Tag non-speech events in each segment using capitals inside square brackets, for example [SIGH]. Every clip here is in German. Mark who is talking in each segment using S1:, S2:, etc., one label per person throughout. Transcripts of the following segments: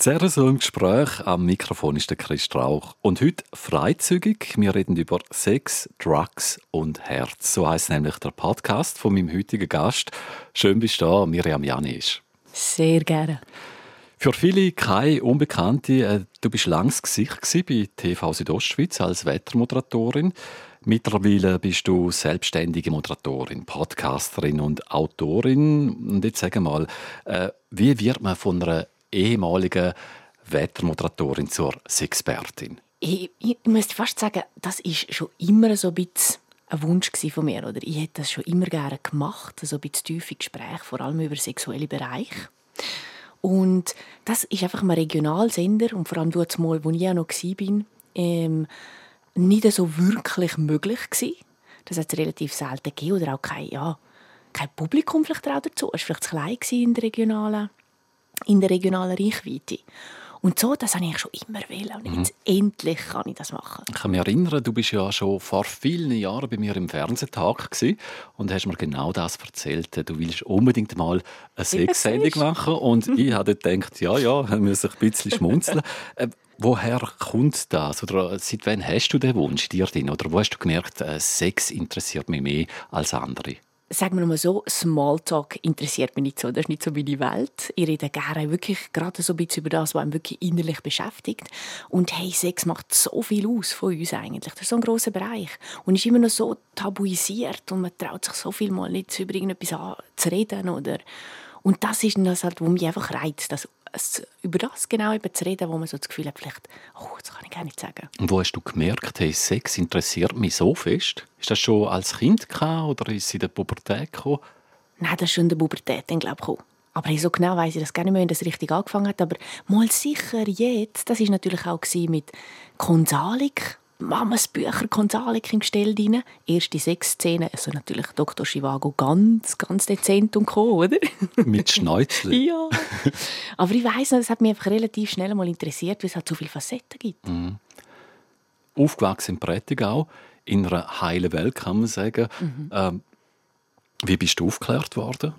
S1: So im Gespräch. Am Mikrofon ist der Chris Strauch. Und heute freizügig. Wir reden über Sex, Drugs und Herz. So heißt nämlich der Podcast von meinem heutigen Gast. Schön bist du da, Miriam Janisch.
S2: Sehr gerne.
S1: Für viele keine Unbekannte. Äh, du bist langs Gesicht bei TV Südostschweiz als Wettermoderatorin. Mittlerweile bist du selbstständige Moderatorin, Podcasterin und Autorin. Und jetzt sag mal, äh, wie wird man von einer ehemaligen Wettermoderatorin zur Sexpertin?
S2: Ich, ich, muss fast sagen, das ist schon immer so ein bisschen ein Wunsch von mir. Oder ich hätte das schon immer gerne gemacht, so ein bisschen tiefe Gespräche, vor allem über sexuelle Bereiche. Und das ist einfach ein Regionalsender und vor allem dort mal, wo ich auch noch war, ähm, nicht so wirklich möglich gewesen. Das hat es relativ selten gegeben oder auch kein, ja, kein Publikum vielleicht dazu. Es war vielleicht zu klein in der regionalen in der regionalen Reichweite. Und so, das habe ich schon immer will. Und jetzt mhm. endlich kann ich das machen.
S1: Ich kann mich erinnern, du bist ja schon vor vielen Jahren bei mir im Fernsehtag und hast mir genau das erzählt. Du willst unbedingt mal eine Sexsendung machen. Und [LAUGHS] ich habe gedacht, ja, ja, [LAUGHS] muss ich ein bisschen schmunzeln. äh, woher kommt das? Oder seit wann hast du den Wunsch dir drin? Oder wo hast du gemerkt, äh, Sex interessiert mich mehr als andere?
S2: Sagen wir mal so, Smalltalk interessiert mich nicht so. Das ist nicht so meine Welt. Ich rede gerne wirklich gerade so ein bisschen über das, was mich wirklich innerlich beschäftigt. Und hey, Sex macht so viel aus von uns eigentlich. Das ist so ein grosser Bereich. Und ist immer noch so tabuisiert und man traut sich so viel mal nicht über irgendetwas zu reden oder und das ist das halt, was mich einfach reizt, das, über das genau eben zu reden, wo man so das Gefühl hat, vielleicht, oh, das kann ich gar nicht sagen.
S1: Und wo hast du gemerkt, hey, Sex interessiert mich so fest? Ist das schon als Kind gekommen, oder ist es in der Pubertät gekommen?
S2: Nein, das ist schon in der Pubertät, dann, glaube ich, Aber so genau weiß ich das gar nicht mehr, wenn das richtig angefangen hat. Aber mal sicher jetzt, das ist natürlich auch mit Konsalik Mamas Bücher Konsalik im Gestell drin. Erste sechs Szenen, also natürlich Dr. Chivago ganz, ganz dezent und co, oder? [LAUGHS]
S1: Mit Schnäuzel.
S2: ja. Aber ich weiss noch, das hat mich einfach relativ schnell mal interessiert, weil es halt so viele Facetten gibt.
S1: Mhm. Aufgewachsen in Prättigau, in einer heilen Welt, kann man sagen. Mhm. Ähm, wie bist du aufgeklärt worden?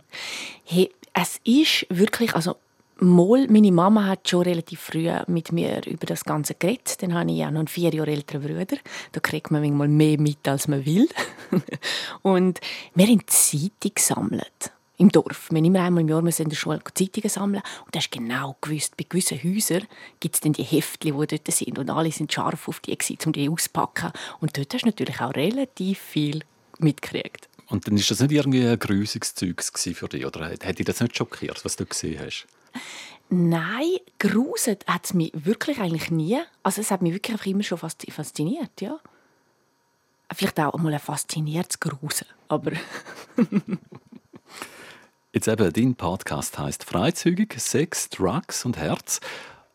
S2: Hey, es ist wirklich, also Mal, meine Mama hat schon relativ früh mit mir über das Ganze geredet. Dann habe ich auch noch einen vier Jahre älteren Bruder. Da kriegt man manchmal mehr mit, als man will. [LAUGHS] und wir haben Zeitung gesammelt. Im Dorf. Wir immer einmal im Jahr in der Schule Zeitungen sammeln. Und da hast genau gewusst, bei gewissen Häusern gibt es dann die Heftchen, die dort sind. Und alle sind scharf auf die, um die auszupacken. Und dort hast du natürlich auch relativ viel mitgekriegt.
S1: Und dann ist das nicht irgendwie ein grusiges Zeug für dich? Oder hat dich das nicht schockiert, was du gesehen hast?
S2: Nein, gruset hat es mich wirklich eigentlich nie. Also es hat mich wirklich immer schon fasziniert, ja. Vielleicht auch mal ein fasziniertes Grusen, aber... [LAUGHS]
S1: Jetzt eben, dein Podcast heißt Freizügig, Sex, Drugs und Herz.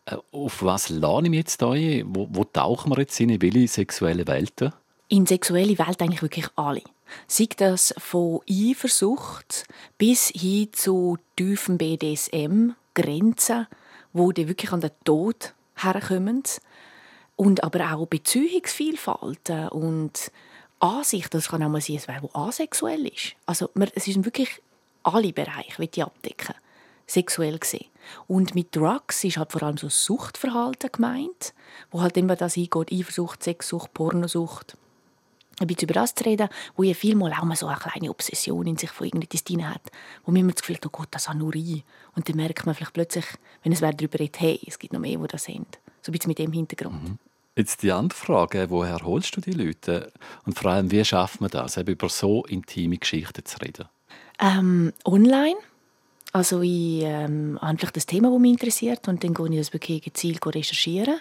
S1: Äh, auf was lade ich mich jetzt ein? Wo, wo tauchen wir jetzt in? In welche sexuelle Welten?
S2: In sexuelle Welt eigentlich wirklich alle. Sei das von Eifersucht bis hin zu tiefem BDSM, Grenzen, wo die wirklich an den Tod herkommen. Und aber auch Beziehungsvielfalt und Ansicht, das kann auch mal sein, es wäre, asexuell ist. Also es sind wirklich alle Bereiche, die ich abdecken, sexuell gesehen. Und mit Drugs ist halt vor allem so Suchtverhalten gemeint, wo halt immer das eingeht, Eifersucht, Sexsucht, Pornosucht, ein bisschen über das zu reden, wo ja vielmal auch mal so eine kleine Obsession in sich von irgendetwas drin hat, wo man immer das Gefühl hat, oh Gott, das habe nur ich. Und dann merkt man vielleicht plötzlich, wenn es darüber redet, hey, es gibt noch mehr, die das sind. So ein bisschen mit dem Hintergrund. Mhm.
S1: Jetzt die andere Frage, woher holst du die Leute? Und vor allem, wie schafft man das, über so intime Geschichten zu reden?
S2: Ähm, online. Also ich ähm, habe vielleicht das Thema, das mich interessiert und dann gehe ich das wirklich gezielt recherchieren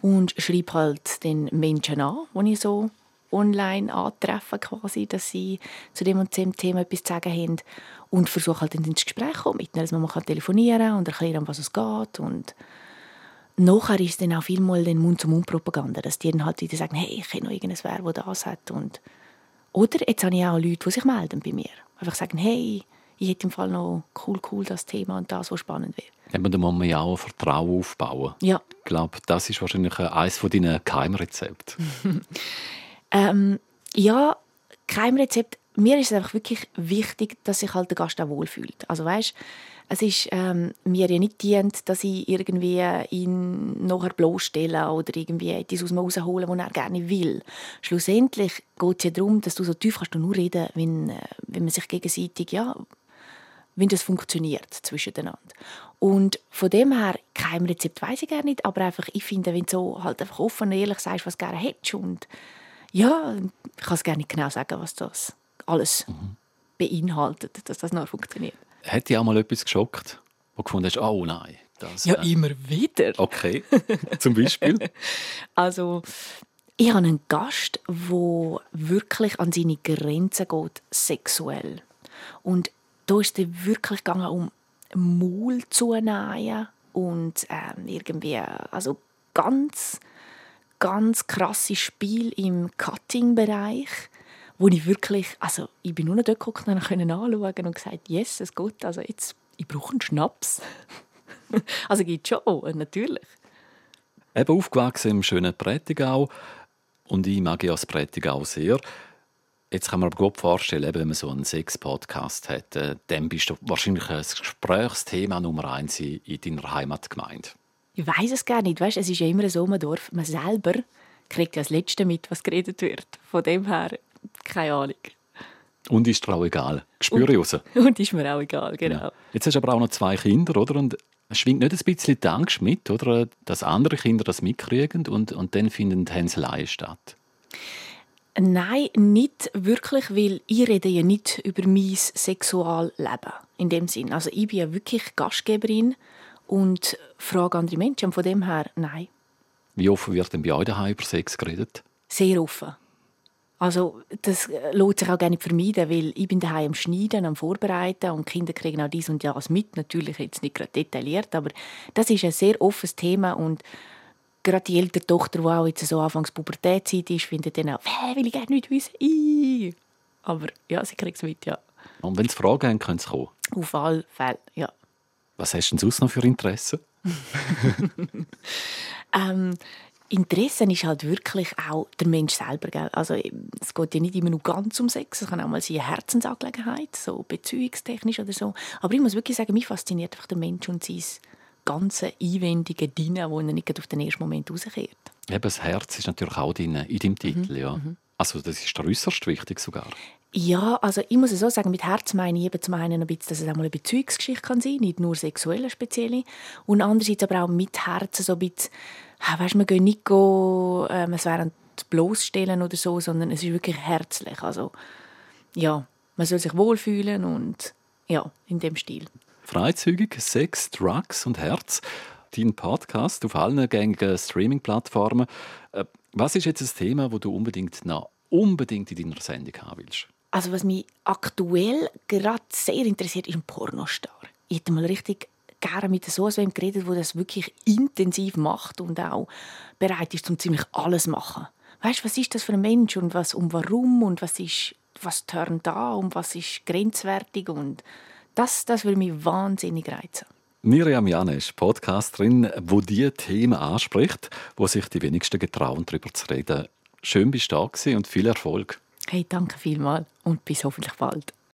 S2: und schreibe halt den Menschen an, die ich so online antreffen, quasi, dass sie zu dem und dem Thema etwas zu sagen haben und versuche halt ins Gespräch zu kommen mit ihnen, dass man kann telefonieren und erklären, um was es geht und nachher ist dann auch vielmal den Mund-zu-Mund-Propaganda, dass die dann halt wieder sagen, hey, ich kenne noch irgendwas, wer, der das hat und oder jetzt habe ich auch Leute, die sich melden bei mir. Einfach sagen, hey, ich hätte im Fall noch cool, cool das Thema und das, was spannend wäre.
S1: Eben, da muss man ja auch Vertrauen aufbauen.
S2: Ja.
S1: Ich glaube, das ist wahrscheinlich eines von deinen Geheimrezepten. [LAUGHS]
S2: Ähm, ja, kein Rezept. Mir ist es einfach wirklich wichtig, dass sich halt der Gast auch wohlfühlt. Also weißt, es ist ähm, mir ja nicht dient, dass ich irgendwie ihn nachher bloßstelle oder irgendwie etwas aus ihm rausholen, was er gerne will. Schlussendlich geht es ja darum, dass du so tief kannst du nur reden, wenn, äh, wenn man sich gegenseitig, ja, wenn das funktioniert zwischeneinander. Und von dem her, kein Rezept weiß ich gerne nicht, aber einfach, ich finde, wenn du so halt einfach offen und ehrlich sagst, was du gerne hättest und ja, ich kann es gerne nicht genau sagen, was das alles mhm. beinhaltet, dass das noch funktioniert.
S1: Hat dich auch mal etwas geschockt, wo du gefunden hast, oh nein,
S2: das... Ja, äh... immer wieder.
S1: Okay, [LAUGHS] zum Beispiel? [LAUGHS]
S2: also, ich habe einen Gast, der wirklich an seine Grenzen geht, sexuell. Und da ist es wirklich gegangen um Maul zunehmen und ähm, irgendwie, also ganz, ganz krasses Spiel im Cutting-Bereich, wo ich wirklich, also ich bin nur noch dort geguckt und anschauen und gesagt, yes, es geht, also jetzt, ich brauche einen Schnaps. [LAUGHS] also geht schon, natürlich.
S1: Eben aufgewachsen im schönen Prättigau und ich mag ja das Prättigau sehr. Jetzt kann man aber gut vorstellen, wenn man so einen Sex-Podcast hat, äh, dann bist du wahrscheinlich ein Gesprächsthema Nummer eins in, deiner Heimatgemeinde.
S2: Ich weiß es gar nicht. Weißt, es ist ja immer so ein Dorf. Man selber kriegt ja das Letzte mit, was geredet wird. Von dem her, keine Ahnung.
S1: Und ist dir auch egal. Spüre ich raus. [LAUGHS]
S2: Und ist mir auch egal, genau. Ja.
S1: Jetzt hast du aber auch noch zwei Kinder, oder? Und es schwingt nicht ein bisschen die Angst mit, oder? Dass andere Kinder das mitkriegen und, und dann finden Hänseleien statt.
S2: Nein, nicht wirklich, weil ich rede ja nicht über mein Sexualleben in dem Sinn. Also ich bin ja wirklich Gastgeberin und frage andere Menschen. von dem her, nein.
S1: Wie offen wird denn bei euch daheim über Sex geredet?
S2: Sehr offen. Also das lohnt sich auch gerne vermeiden, weil ich bin daheim am Schneiden, am Vorbereiten und Kinder kriegen auch dies und das mit. Natürlich jetzt nicht gerade detailliert, aber das ist ein sehr offenes Thema und gerade die ältere Tochter, die auch jetzt so anfangs Pubertätzeit ist, findet dann auch, hey, will ich gerne nicht wissen. Ii. Aber ja, sie kriegt es mit, ja.
S1: Und wenn sie Fragen haben, können sie kommen?
S2: Auf alle Fälle, ja.
S1: Was hast du denn sonst noch für Interessen? [LAUGHS]
S2: ähm, Interesse ist halt wirklich auch der Mensch selber. Gell? Also, es geht ja nicht immer nur ganz um Sex, es kann auch mal sein eine Herzensangelegenheit, so beziehungstechnisch oder so. Aber ich muss wirklich sagen, mich fasziniert einfach der Mensch und sein ganze einwendige Dinge, wo er nicht auf den ersten Moment rauskehrt.
S1: Eben, das Herz ist natürlich auch in, in deinem Titel, mhm. ja. Mhm. Also das ist äußerst wichtig sogar.
S2: Ja, also ich muss es so sagen, mit Herz meine ich eben zum einen ein bisschen, dass es auch mal eine Beziehungsgeschichte kann sein, nicht nur sexuelle spezielle, und andererseits aber auch mit Herzen so ein bisschen, weißt, wir gehen nicht go, ähm, es wären bloßstellen oder so, sondern es ist wirklich herzlich. Also ja, man soll sich wohlfühlen und ja, in dem Stil.
S1: Freizügig, Sex, Drugs und Herz. Dein Podcast auf allen gängigen Streaming-Plattformen. Äh, was ist jetzt das Thema, das du unbedingt, noch unbedingt in deiner Sendung haben willst?
S2: Also was mich aktuell gerade sehr interessiert, ist ein Pornostar. Ich hätte mal richtig gerne mit so einem geredet, der das wirklich intensiv macht und auch bereit ist, um ziemlich alles zu machen. Weißt du, was ist das für ein Mensch und was und warum und was ist was turnt da und was ist grenzwertig und das, das würde mich wahnsinnig reizen.
S1: Miriam Janesch, Podcasterin, wo die Themen anspricht, wo sich die wenigsten getrauen, darüber zu reden. Schön bist du da und viel Erfolg.
S2: Hey, danke vielmals und bis hoffentlich bald.